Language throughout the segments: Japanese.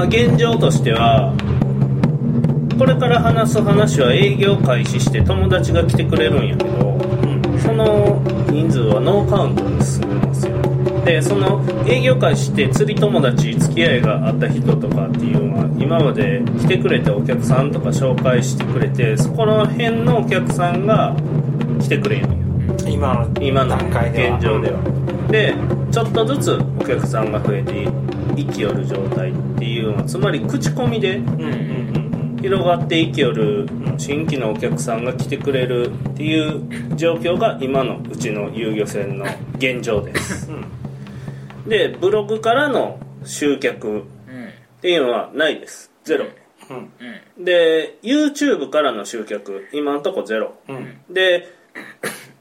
今現状としてはこれから話す話は営業開始して友達が来てくれるんやけど、その人数はノーカウントで進みますよ。でその営業開始して釣り友達付き合いがあった人とかっていうのは今まで来てくれたお客さんとか紹介してくれてそこら辺のお客さんが来てくれんのよ。今の今の現状では。でちょっとずつお客さんが増えていきよる状態っていうのはつまり口コミでうんうんうん広がっていきよる新規のお客さんが来てくれるっていう状況が今のうちの遊漁船の現状です。でブログからの集客うん。っていうのはないです。ゼロ。で YouTube からの集客今のとこゼロ。うん。で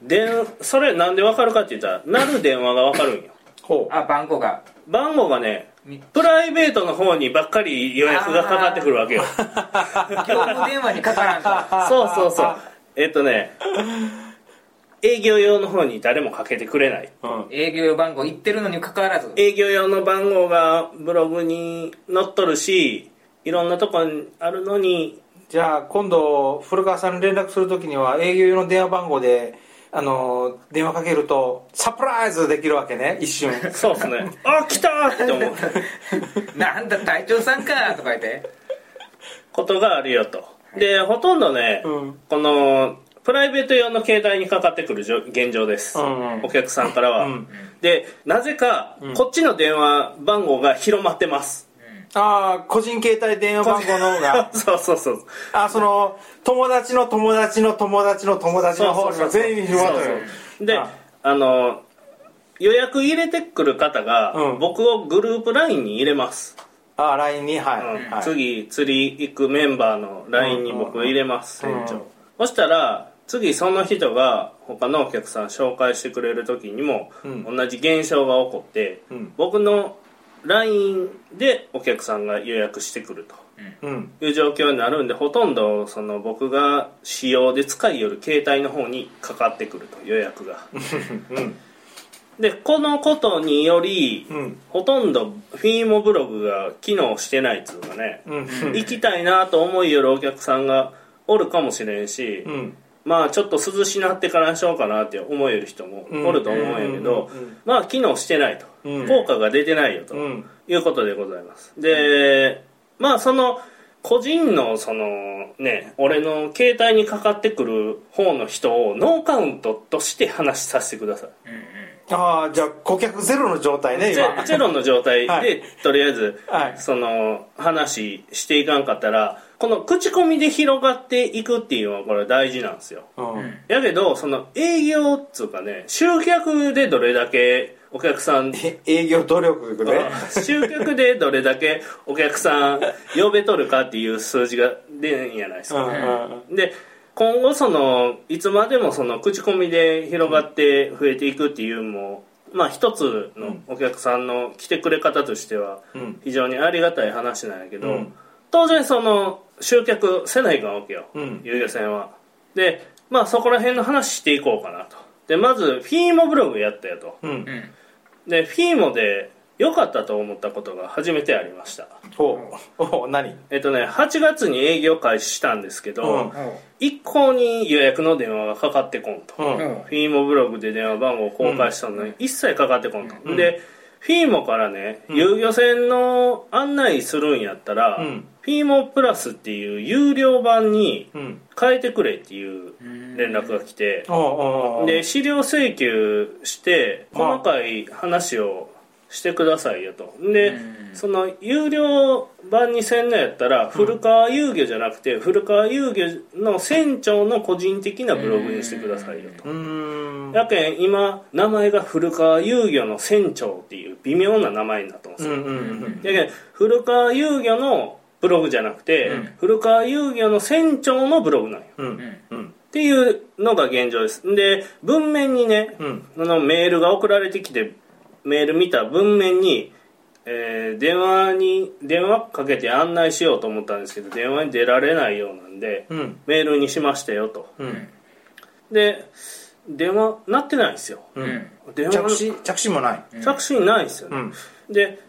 電それなんで分かるかって言ったら鳴る電話が分かるんよ。ほう。あ番号が。番号がねみプライベートの方にばっかり予約がかかってくるわけよ。業務電話にかからんとそうそうそう。えっとね営業用の方に誰もかけてくれない。うん。営業番号言ってるのにかかわらず。営業用の番号がブログに載っとるしいろんなとこにあるのに。じゃあ今度古川さんに連絡するときには営業用の電話番号であの電話かけるとサプライズできるわけね一瞬。そうっすね。あ来たーって思う。なんだ隊長さんかとか言って。ことがあるよと。でほとんどね、うん。このプライベート用の携帯にかかってくるじょ現状です、うんうん。お客さんからは、うん。でなぜかこっちの電話番号が広まってます、ああ個人携帯電話番号の方が。そうそうそう。あその友達の友達の友達の友達の方が全員に広がってるでああの予約入れてくる方が、うん。僕をグループ LINE に入れます、あ LINE に？はい、うん。はい、次釣り行くメンバーの LINE に僕入れます、うん。船長、そしたら次その人が他のお客さん紹介してくれる時にも、うん。同じ現象が起こって、うん。僕の LINE でお客さんが予約してくると。うん。いう状況になるんでほとんどその僕が使用で使いよる携帯の方にかかってくると予約が。うん。でこのことにより、うん。ほとんどフィーモブログが機能してないっつうかね、うん。行きたいなと思いよるお客さんがおるかもしれんし、うん。まあちょっと涼しなってからにしようかなって思える人もおると思うんやけど、うん。うん。うん。まあ機能してないと、うん。効果が出てないよと、うん。いうことでございます。でまあその個人のそのね俺の携帯にかかってくる方の人をノーカウントとして話しさせてください。ああじゃあ顧客ゼロの状態ねゼ今。ゼロの状態で、はい。とりあえず、はい。その話していかんかったらこの口コミで広がっていくっていうのはこれ大事なんですよ。うん。やけどその営業っつうかね集客でどれだけお客さん。え営業努力ね集客でどれだけお客さん呼べとるかっていう数字が出んやないですうんか、うん。で今後そのいつまでもその口コミで広がって増えていくっていうのもまあ一つのお客さんの来てくれ方としてはうん。非常にありがたい話なんやけど、うん。当然その集客せないかんわけよ、うん。遊漁船は。でまあそこら辺の話していこうかなと。でまずフィーモブログやったよと。うん。うんでフィーモで良かったと思ったことが初めてありました。おう。おう何？えっとね8月に営業開始したんですけど、うん。一向に予約の電話がかかってこんと、うん。フィーモブログで電話番号を公開したのに一切かかってこんと、うん。でフィーモからね遊漁船の案内するんやったら、うんフィーモプラスっていう有料版にうん。変えてくれっていう連絡が来て、で資料請求してまあ細かい話をしてくださいよと。でうん。その有料版にせんのやったら古川遊漁じゃなくて古川遊漁の船長の個人的なブログにしてくださいよと。やけん今名前が古川遊漁の船長っていう微妙な名前になってますよ。うんうんうんやけん古川遊漁のブログじゃなくて、うん。古川遊漁の船長のブログなんよ。っていうのが現状です。で文面にね、うん。そのメールが送られてきてメール見た文面に、えー電話に電話かけて案内しようと思ったんですけど電話に出られないようなんで、うん。メールにしましたよと。うん。で電話鳴ってないんですよ。うん。電話着信着信もない。着信ないんですよね、うん。で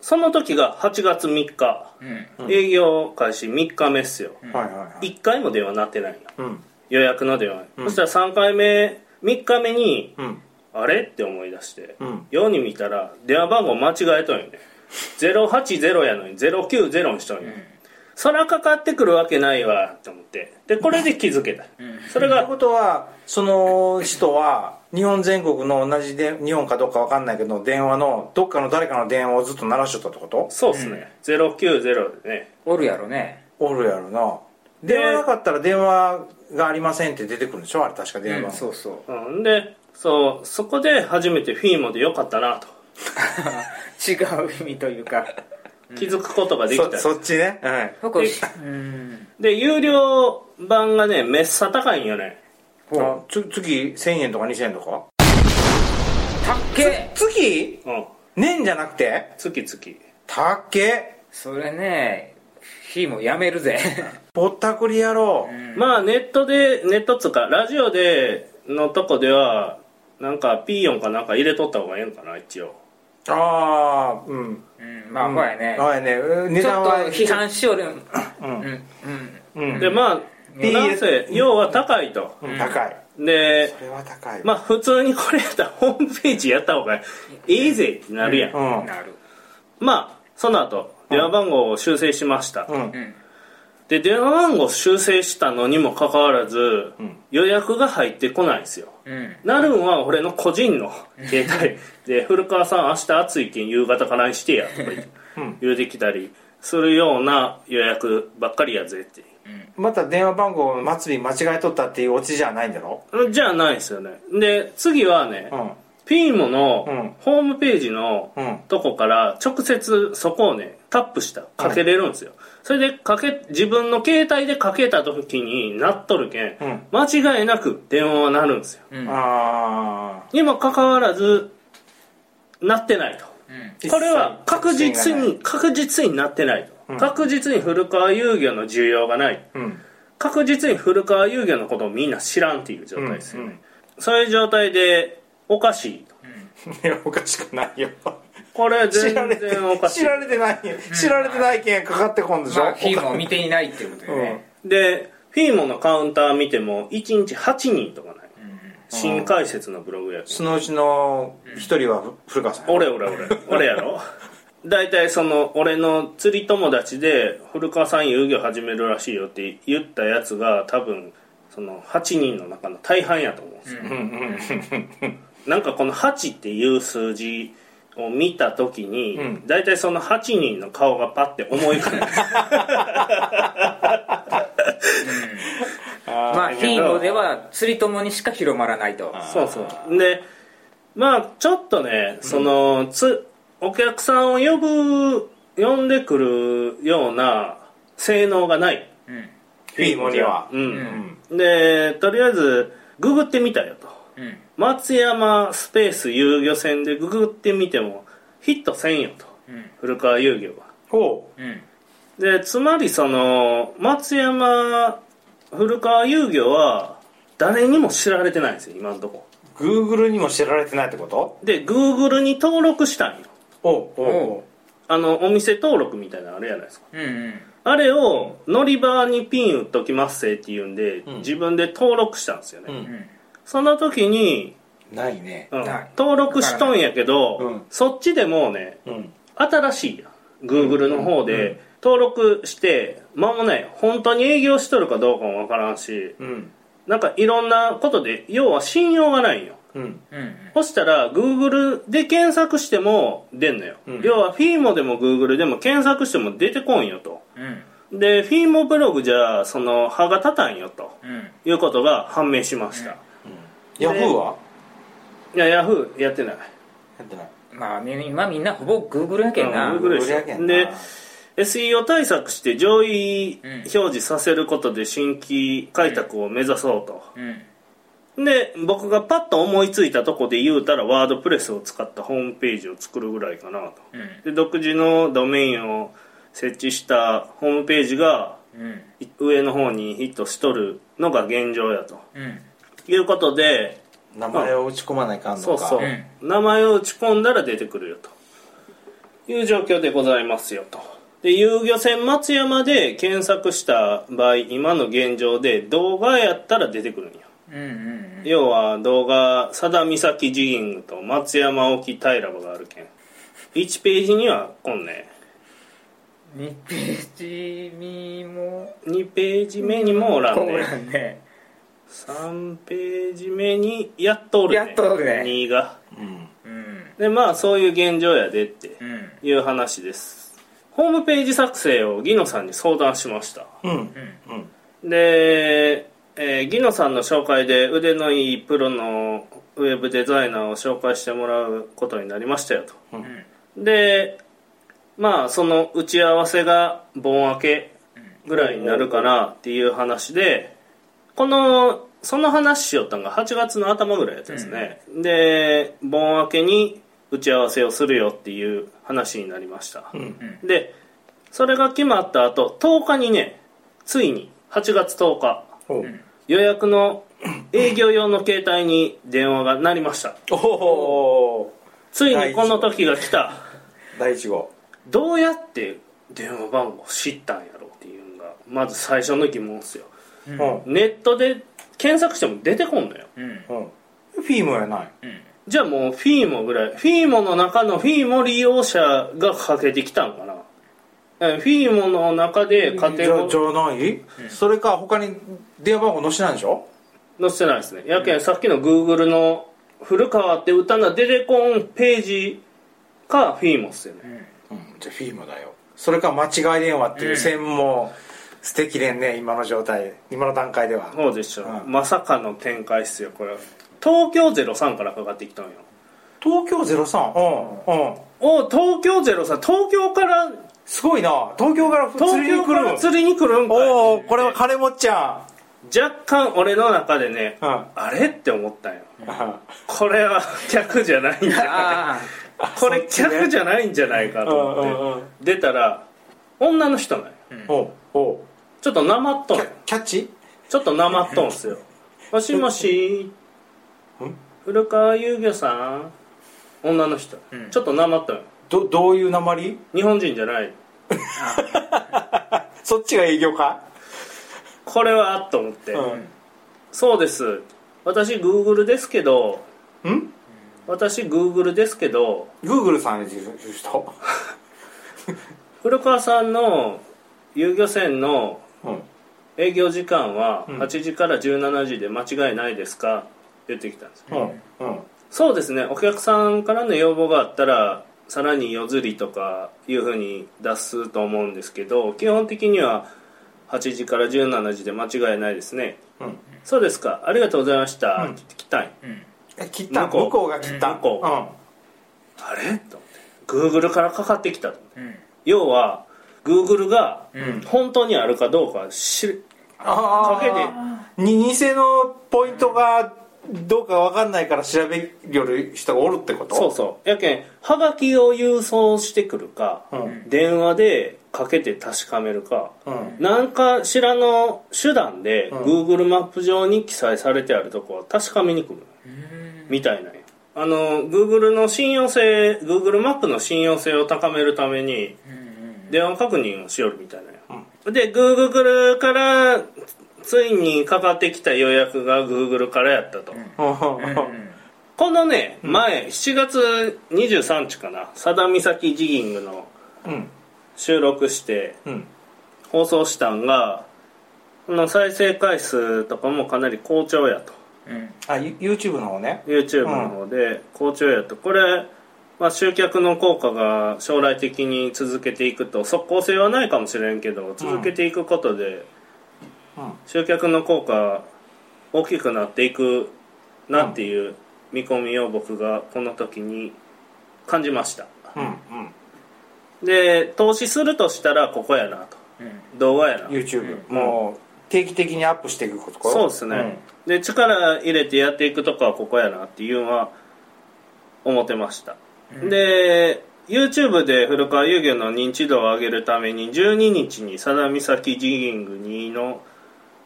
その時が8月3日、うん。営業開始3日目っすよ、はいはいはい。1回も電話鳴ってないようん。予約の電話、うん。そしたら3回目3日目にうん。あれって思い出して、うん。ように見たら電話番号間違えとんよね。080やのに090にしとんよ、そらかかってくるわけないわって思ってでこれで気づけた、それがということはその人は日本全国の同じで日本かどうかわかんないけど電話のどっかの誰かの電話をずっと鳴らしとったってこと？そうっすね、090でね。おるやろね。おるやろな。で電話なかったら電話がありませんって出てくるんでしょ？あれ確か電話、うんそうそう。うん。でそうそこで初めてフィーモでよかったなと。違う意味というか。気づくことができた、そそっちね。はい。で有料版がねめっさ高いんよねあつ月1000円とか2000円とか？たっ。け月うん。年じゃなくて？月々たっ。けそれね火もやめるぜ。ぼったくり野郎、まあネットでネットっつうかラジオでのとこではなんかピーヨンかなんか入れとった方がええんかな一応。ああうん。うんまあほやね。はいね。うん値段は批判しよるうんうん。うん。うん。でまあなんせ要は高いと。うん。高い。でそれは高い。まあ普通にこれやったらホームページやった方がいい。ぜってなるやん、うん。なるまあその後電話番号を修正しました、うん。うん。で電話番号修正したのにもかかわらず、ん。予約が入ってこないんですよ。うん。なるんは俺の個人の携帯。で古川さん明日暑いけん夕方からにしてやとか言って。うん。言うてきたりするような予約ばっかりやぜってまた電話番号祭り間違えとったっていうオチじゃないんだろ？じゃあないですよね。で次はね、うん。ピーモうん。のホームページのうんとこから直接そこをねタップした。かけれるんですよ、それでかけ自分の携帯でかけた時になっとるけん、うん。間違いなく電話は鳴るんですよ。うん。あにもかかわらず鳴ってないと。うん。あこれは確実に確実になってないと、うん確実に古川遊漁の需要がない。うん。確実に古川遊漁のことをみんな知らんっていう状態ですよね、うんうん。そういう状態でおかしいと。い やおかしくないよ。これ全知られて然おかしい。知られてないよ。知られてないけんかかってこんでしょ？まあ火も見ていないっていうことでね。でフィーモのカウンター見ても1日8人とかない。新解説のブログやけそのうちの一人は古川さん俺俺俺。俺やろ？大体その俺の釣り友達で古川さん遊漁始めるらしいよって言ったやつが多分その8人の中の大半やと思うんですよ、うんうんなんかこの8っていう数字を見た時に、うん。大体その8人の顔がパッて思い浮かんで まあヒーローでは釣り友にしか広まらないと。そうそう。でまあちょっとねその、つお客さんを呼ぶ呼んでくるような性能がないうん。フィーモには。うん、でとりあえずググってみたよと。うん。松山スペース遊漁船でググってみてもヒットせんよと。うん。古川遊漁は。ほう。ん。でつまりその松山古川遊漁は誰にも知られてないんですよ今のとこ。う Google にも知られてないってこと？で Google に登録したんよおうおあのお店登録みたいなのあるじゃないですか。うんうん。あれを乗り場にピン打っときますせって言うんで、うん。自分で登録したんですよね、うん。うんその時に、ないね。うん。ない。登録しとんやけど、うん。そっちでもうねうん。新しいやん。Google の方で登録して間もない本当に営業しとるかどうかもわからんしうん。なんかいろんなことで要は信用がないんようん。うんそしたら Google で検索しても出んのよ、うん。要は FIMO でも Google でも検索しても出てこんよと。うん。で FIMO ブログじゃその歯が立たんよと。うん。いうことが判明しました、ヤフーは？いや Yahoo やってない。やってない。まあみ今みんなほぼ Google やけんな。うん Google やけんな。で SEO 対策して上位うん。表示させることで新規開拓を目指そうと、うんで僕がパッと思いついたとこで言うたらワードプレスを使ったホームページを作るぐらいかなと。うん。で独自のドメインを設置したホームページがうん。い上の方にヒットしとるのが現状やと。うん。いうことで名前を打ち込まないかんのか。そうそう、うん。名前を打ち込んだら出てくるよと。いう状況でございますよと。で遊漁船松山で検索した場合今の現状で動画やったら出てくるんようんうん要は動画佐田岬ジギングと松山沖平場があるけん。1ページにはこんね2ページにも2ページ目にもおらんおねらんね3 ページ目にやっとおるねやっとおるね2が。うん。うんでまあそういう現状やでってうん。いう話です。ホームページ作成をギノさんに相談しました。うんうんうん。で、えーギノさんの紹介で腕のいいプロのウェブデザイナーを紹介してもらうことになりましたよと。うん。でまあその打ち合わせが盆明けぐらいになるかなっていう話でこのその話しよったんが8月の頭ぐらいやったですね、で盆明けに打ち合わせをするよっていう話になりました、うん。でそれが決まった後10日にねついに8月10日。おう予約の営業用の携帯に電話が鳴りました。おおついにこの時が来た。第一号。どうやって電話番号知ったんやろっていうのがまず最初の疑問ですよ。うん。うん。ネットで検索しても出てこんのよ。うん。うん。フィームやない。うん。じゃあもうフィーモぐらいフィーモの中のフィーモ利用者がかけてきたんかな。えフィーモの中で家庭をじゃないそれか他に電話番号載せてないでしょ？載せてないですね。やけんさっきのグーグルの古川って歌な出てこんページかフィーモっすよね。うん。じゃあフィームだよ。それか間違い電話っていう専門素敵でんね今の状態。今の段階では。そうでしょ、う。ん。まさかの展開っすよこれ東京03からかかってきたんよ。東京03うん。うん。お東京03東京からすごいな。東京から釣東りに来る。京から釣りに来るんかい。おおこれは金持っちゃ若干俺の中でね、うん。あれって思ったんよ。ん。これは客じゃないんじゃない。あこれ客じゃないんじゃないかと思って、うんうんうん。出たら女の人なんよ。おうおう。ちょっとなまっとんよ。キャキャッチ？ちょっとなまっとんすよ。もしもし。ん？古川遊漁さん。女の人、うん。ちょっとなまっとんよどどういう鉛日本人じゃない。そっちが営業か？これはと思って、うん。そうです。私グーグルですけど。ん？私グーグルですけど。グーグルさんにいう人？古川さんの遊漁船のうん。営業時間はうん。8時から17時で間違いないですか？言ってきたんですよ。うん。うん。そうですね。お客さんからの要望があったらさらに夜釣りとかいうふうに出すと思うんですけど基本的には8時から17時で間違いないですね。うん。そうですか。ありがとうございました、うん。って来たんようん。え切った？向こう。向こうが切った向こう。あれ？と思って。グーグルからかかってきた。とうん。要はグーグルがうん。本当にあるかどうか知あかけて。偽のポイントがどうか分かんないから調べる人がおるってこと？そうそう。やけんはがきを郵送してくるか、うん。電話でかけて確かめるか、うん。何かしらの手段でうん。Google マップ上に記載されてあるとこは確かめに来る。うん。みたいなんや。あの Google の信用性 Google マップの信用性を高めるためにうん電話確認をしよるみたいなんや、で Google からついにかかってきた予約が Google からやったと、うん。うん。このね前7月23日かな。佐田岬ジギングのうん。収録してうん。放送したんがこの再生回数とかもかなり好調やと。うん。あ You- YouTube の方ね。YouTube の方で好調やと。これ、まあ、集客の効果が将来的に続けていくと即効性はないかもしれんけど続けていくことでうん集客の効果大きくなっていくなっていう見込みを僕がこの時に感じました。うんうん。で投資するとしたらここやなと。うん。動画やな。YouTube もう定期的にアップしていくこと？そうですね、で力入れてやっていくとこはここやなっていうのは思ってました、で YouTube で古川遊漁の認知度を上げるために12日に佐田岬ジギング2の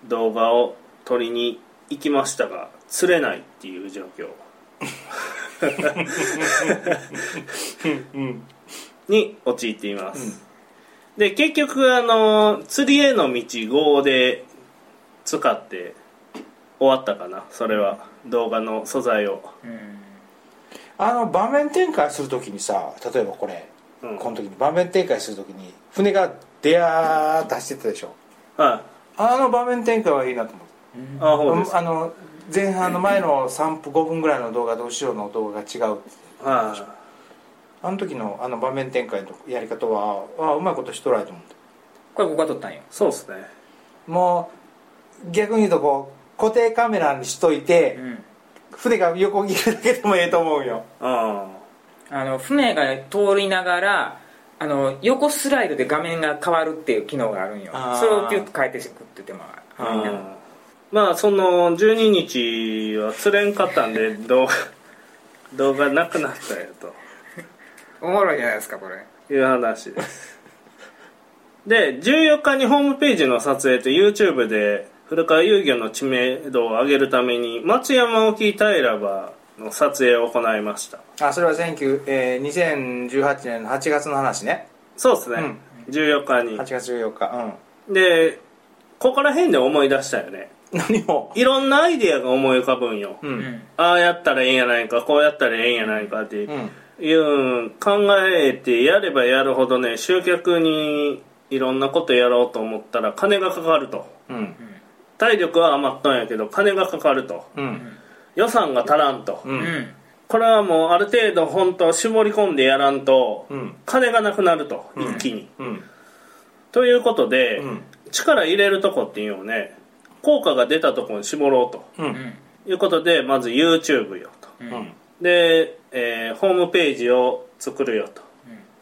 動画を撮りに行きましたが釣れないっていう状況。うん。うんに陥っています、で結局あの釣りへの道5で使って終わったかな。それは動画の素材を。あの場面展開するときにさ例えばこれ、うん。この時に場面展開するときに船がデアーッ出してたでしょ。はあの場面展開はいいなと思う。いあほうです。あの前半の前の3分5分ぐらいの動画と後ろの動画が違う。はあの時のあの場面展開のやり方はあうまいことしとらないと思っこれ僕が撮ったんよ。いそうっすね。たもう逆に言うとこう固定カメラにしといて、うん。船が横切るだけでもええと思うよ。あ。あの船が通りながらあの横スライドで画面が変わるっていう機能があるんよ。それをピュッと変えてくっててもあうんまあその12日は釣れんかったんで 動画動画なくなったよと。おもろいじゃないですかこれ。いう話です。で14日にホームページの撮影と YouTube で古川遊漁の知名度を上げるために松山沖平場の撮影を行いました。あそれは19、えー2018年の8月の話ね。そうですね、14日に。8月14日でここら辺で思い出したよね。うん何もいろんなアイデアが思い浮かぶんよ、ううん。んああやったらええんやないかこうやったらええんやないかってうん。いうん考えてやればやるほどね集客にいろんなことやろうと思ったら金がかかると。うん。体力は余ったんやけど金がかかると。うん予算が足らんと、ううん。んこれはもうある程度本当絞り込んでやらんとうん。金がなくなると、うん。一気に。うん。ということで、うん。力入れるとこっていうのをね効果が出たところに絞ろうと。いうことでまず YouTube よと。で、えーホームページを作るよと。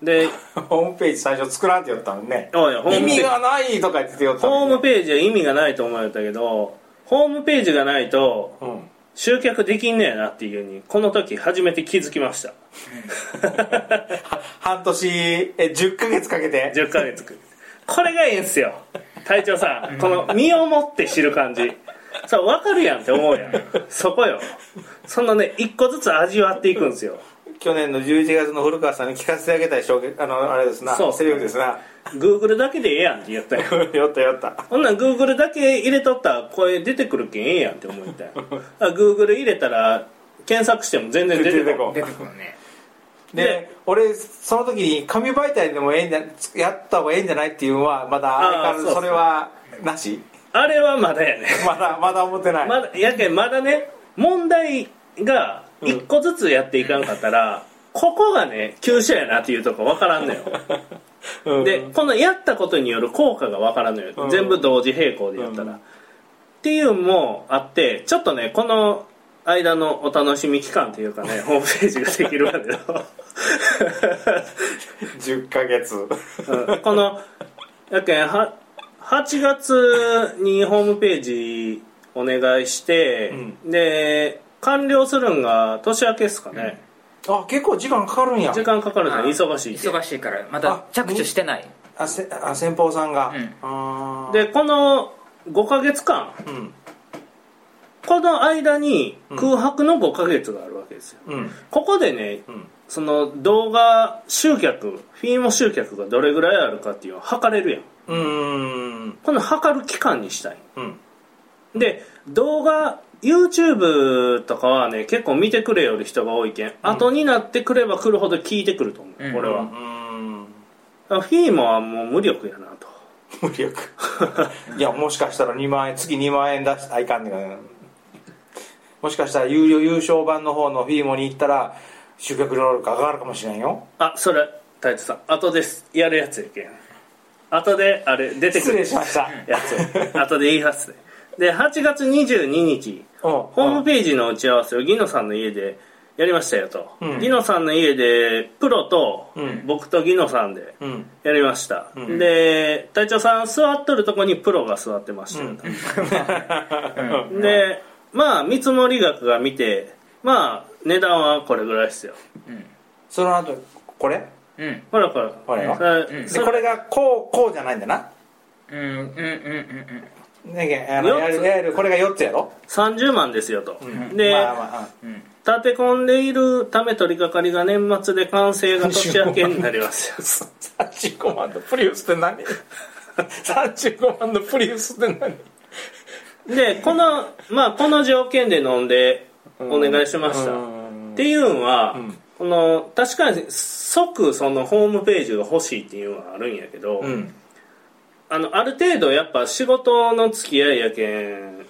で ホームページ最初作らんって言ったもんね。おいホー意ムページ。味がないとか言って言ったホームページは意味がないと思うんだけどホームページがないとうん集客できんねやなっていうふうにこの時初めて気づきました。は 半年え10ヶ月かけて？10ヶ月これがいいんすよ。隊長さんこの身をもって知る感じ。そう分かるやんって思うやん。そこよ。そのね一個ずつ味わっていくんですよ。去年の11月の古川さんに聞かせてあげたいあのあれですな。そう。セリフですな Google だけでええやんって言ったよよ ったよった。ほんなん Google だけ入れとったら声出てくるけんええやんって思ったよ あ Google 入れたら検索しても全然出てこん。出てくるね。でで俺その時に紙媒体でもええんじゃやった方がええんじゃないっていうのはまだ相変わらそれはなし？あれはまだやね。まだまだ思ってない、まだやけんまだね問題が一個ずつやっていかんかったら、ここがね急所やなっていうとこ分からんのよ。うん。でこのやったことによる効果が分からんのよ、うん。全部同時並行でやったら、うん。っていうのもあってちょっとねこの間のお楽しみ期間というかね ホームページができるまでの10ヶ月。うん。このやけんは8月にホームページお願いして、で完了するんが年明けっすかね、あ結構時間かかるんや。時間かかるね。あ忙しい。って忙しいからまだ着手してない。あせあ先方さんが、うん。でこの5ヶ月間うん。この間に空白の5ヶ月があるわけですよ。うん。ここでねうん。その動画集客フィーモ集客がどれぐらいあるかっていうのを測れるやん。うーん。この測る期間にしたい。うん。で動画 YouTube とかはね結構見てくれよる人が多いけん、後になってくれば来るほど聞いてくると思う、うん。これは、うーん。フィーモはもう無力やなと。無力。いやもしかしたら2万円月2万円出したらいかんねん。もしかしたら有料優勝版の方のフィーモに行ったら集客能力上がるかもしれんよ。あそれ太一さん。後です。やるやつやけん。後であれ出てく失る礼しました。やつ。後で言いますねで8月22日ホホームページの打ち合わせをギノさんの家でやりましたよと、うん。ギノさんの家でプロとうん。僕とギノさんでうん。やりました、うん。で隊長さん座っとるとこにプロが座ってましたよと、うん。でまあ見積もり額が見てまあ値段はこれぐらいですよ。その後これ？うん。ほらこれここれがこうこうじゃないんだな。うんうんうんうんうんねあのやるやるこれが4つやろ？30万ですよと、ん。で、まあまあうん。立て込んでいるため取り掛かりが年末で完成が年明けになりますよ。35万のプリウスって何？35万のプリウスって何？でこのまあこの条件で飲んでお願いしました、っていうのは、ん。この確かに即そのホームページが欲しいっていうのはあるんやけど、うんあのある程度やっぱ仕事の付き合いやけん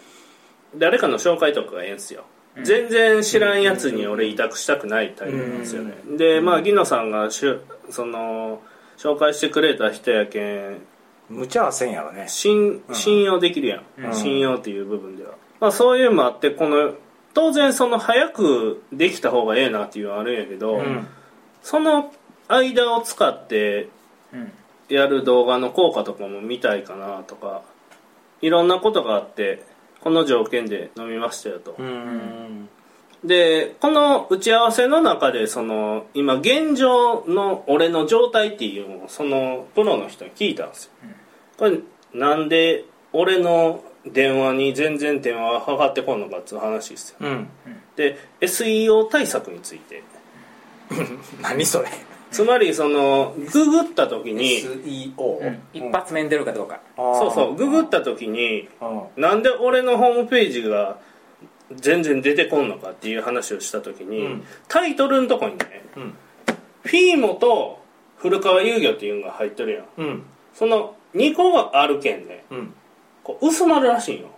誰かの紹介とかがええんすよ、全然知らんやつに俺委託したくないタイプなんですよね、でまあギノさんがしゅその紹介してくれた人やけん無茶はせんやろね。信信用できるやん、うん。信用っていう部分では、まあ、そういうのもあってこの当然その早くできた方がええなっていうのはあるんやけど、うん。その間を使ってうんやる動画の効果とかも見たいかなとかいろんなことがあってこの条件で飲みましたよと、うん。でこの打ち合わせの中でその今現状の俺の状態っていうのをそのプロの人に聞いたんですよ、これなんで俺の電話に全然電話がかかってこんのかっていう話ですよ。うん。で SEO 対策について。何それつまりそのググった時に SEO 一発目に出るかどうか。そうそうググった時になんで俺のホームページが全然出てこんのかっていう話をした時に、うん。タイトルのとこにねうん。フィーモと古川遊魚っていうのが入ってるやん。うん。その2個があるけんねうん。こう薄まるらしいよ、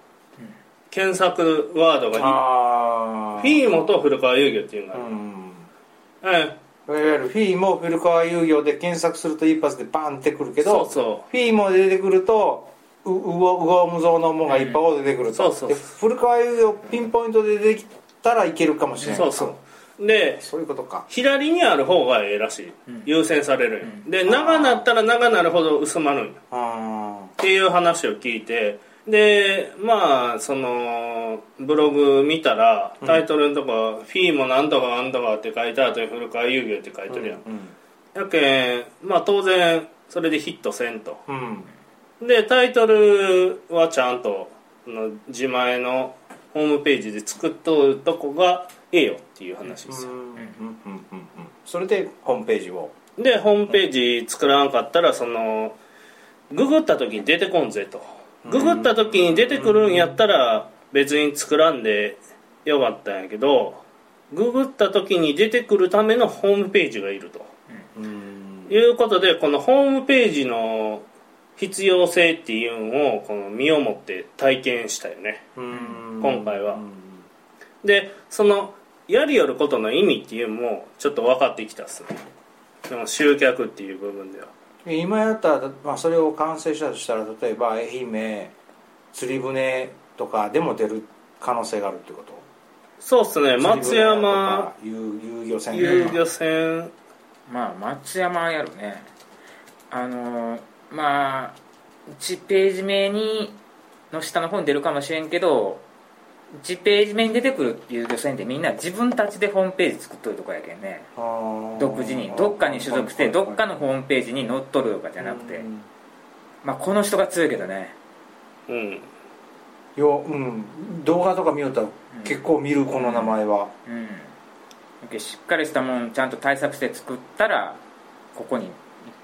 検索ワードがああフィーモと古川遊魚っていうのがある、うん。うん、いわゆるフィーも古川遊魚で検索すると一発でバンってくるけどそうそフィーも出てくるとううごうご無造のものがいっぱい出てくると、そうそうで古川遊魚ピンポイントで出てきたらいけるかもしれないうそうそうでそういうことか左にある方がええらしい、優先されるんよで長なったら長なるほど薄まるんよあっていう話を聞いてでまあそのブログ見たらタイトルのとこ、フィーもなんとかなんとかって書いてあって古川遊戯って書いてるやん、やけんまあ当然それでヒットせんと。うん。うんでタイトルはちゃんとあの自前のホームページで作っとるとこがええよっていう話ですよ、うん。うん。うん。うん。それでホームページを。でホームページ作らんかったらそのググった時に出てこんぜとググった時に出てくるんやったら別に作らんでよかったんやけどググった時に出てくるためのホームページがいると。うん。いうことでこのホームページの必要性っていうのをこの身をもって体験したよね。うん。今回は。でそのやりよることの意味っていうのもちょっと分かってきたっすね。その集客っていう部分では今やったら、まあ、それを完成したとしたら例えば愛媛釣り船とかでも出る可能性があるってこと？そうっすね。松山。遊遊漁船。遊漁船。まあ松山やるね。あのーまあ1ページ目にの下の方に出るかもしれんけど1ページ目に出てくる遊漁船ってみんな自分たちでホームページ作っとるとこやけんね。独自にどっかに所属してどっかのホームページに載っとるとかじゃなくて。まあこの人が強いけどね。うん。よ、うん、動画とか見よったら結構見るこの名前は、うん。しっかりしたもんちゃんと対策して作ったらここに1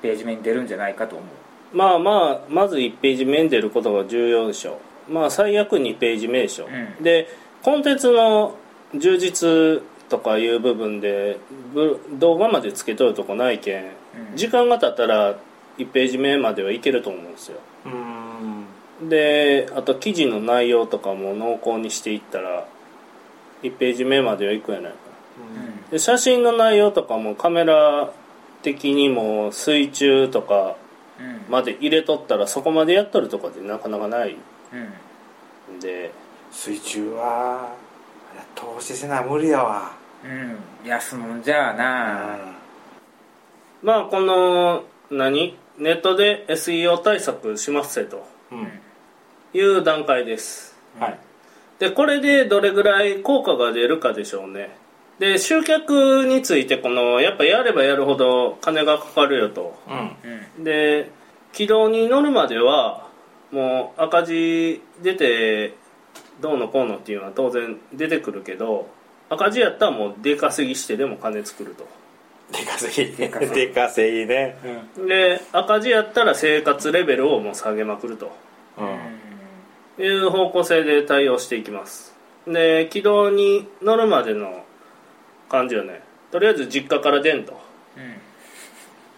ページ目に出るんじゃないかと思う。まあまあまず1ページ目に出ることが重要でしょうまあ最悪2ページ目でしょう、うん。でコンテンツの充実とかいう部分でぶ動画までつけとるとこないけん、うん。時間が経ったら1ページ目まではいけると思うんですよ。うん。であと記事の内容とかも濃厚にしていったら1ページ目まではいくやないか。で写真の内容とかもカメラ的にも水中とかうん。まで入れとったらそこまでやっとるとかでなかなかないうん。んで水中はあれ投資せな無理やわ。うん。安もんじゃあな。まあこの何？ネットで SEO 対策しますせと。うん、うん。いう段階です。はい。でこれでどれぐらい効果が出るかでしょうね。で集客についてこのやっぱやればやるほど金がかかるよと。うん。うん。で軌道に乗るまではもう赤字出てどうのこうのっていうのは当然出てくるけど赤字やったらもう出稼ぎしてでも金作ると。出稼ぎ出稼ぎ。ね。で赤字やったら生活レベルをもう下げまくると。うん。いう方向性で対応していきます。で軌道に乗るまでの感じはね。とりあえず実家から出んと。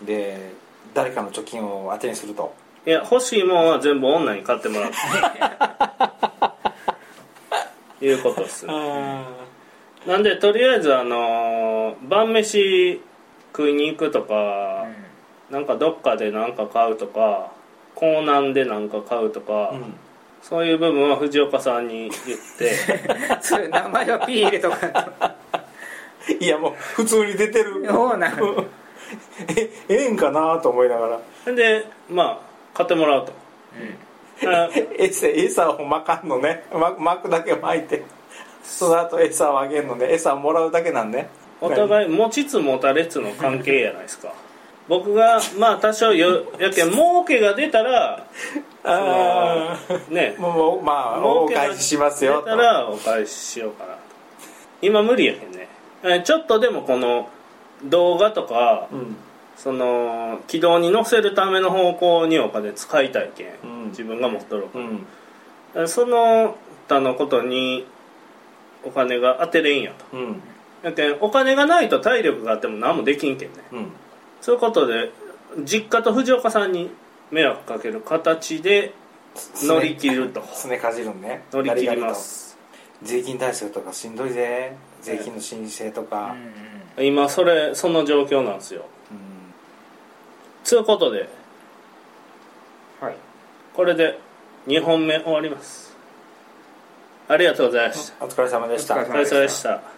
うん。で誰かの貯金を当てにするといや欲しいもんは全部女に買ってもらうと いうことです。なんでとりあえずあの晩飯食いに行くとか、なんかどっかで何か買うとか港南で何か買うとか、うん。そういう部分は藤岡さんに言って。それ名前はピー入れとか いやもう普通に出てる。そうなんえええんかなと思いながら。でまあ買ってもらうと、あ餌餌を巻かんのね。ま巻くだけ巻いて。その後餌をあげるのね。餌をもらうだけなんね。お互い持ちつ持たれつの関係やないですか。僕がまあ多少よやけん儲けが出たらああね。もうまあお返ししますよ出たらお返ししようかなと。今無理やけんね。えちょっとでもこの動画とかうんその軌道に乗せるための方向にお金使いたいけん、うん。自分が持っとるうん。えその他のことにお金が当てれんやと。うん。やけんお金がないと体力があっても何もできんけんね。うん。そういうことで実家と藤岡さんに迷惑かける形で乗り切ると。すねかじるんね。乗り切りまガリガリすと。税金対策とかしんどいぜ。税金の申請とか。今それその状況なんですようんそういうことで。はい。これで2本目終わります。ありがとうございました。お疲れ様でした。お疲れ様でした